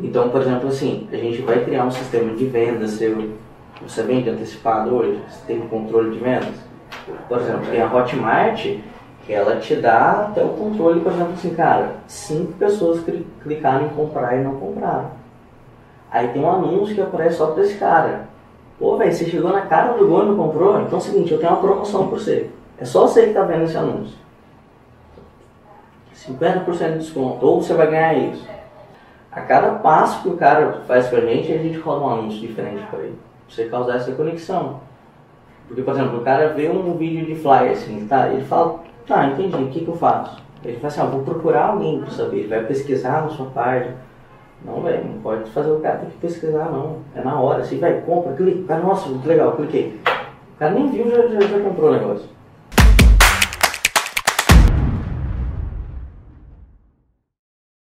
Então, por exemplo, assim, a gente vai criar um sistema de vendas seu. Você vende antecipado hoje? Você tem controle de vendas? Por exemplo, tem a Hotmart, que ela te dá até o controle, por exemplo, assim, cara, cinco pessoas cli- clicaram em comprar e não compraram. Aí tem um anúncio que aparece só pra esse cara. Pô, velho, você chegou na cara do gol e não comprou? Então é o seguinte, eu tenho uma promoção pra você. É só você que tá vendo esse anúncio. 50% de desconto, ou você vai ganhar isso. A cada passo que o cara faz com a gente, a gente rola um anúncio diferente para ele. Pra você causar essa conexão. Porque, por exemplo, o cara vê um vídeo de flyer assim, tá? Ele fala, tá, entendi, o que, que eu faço? Ele fala assim, ah, vou procurar alguém para saber. Ele vai pesquisar na sua página. Não, velho, não pode fazer o cara ter que pesquisar, não. É na hora, assim, vai, compra, clica. Cara, nossa, muito legal, cliquei. O cara nem viu, já, já, já comprou o negócio.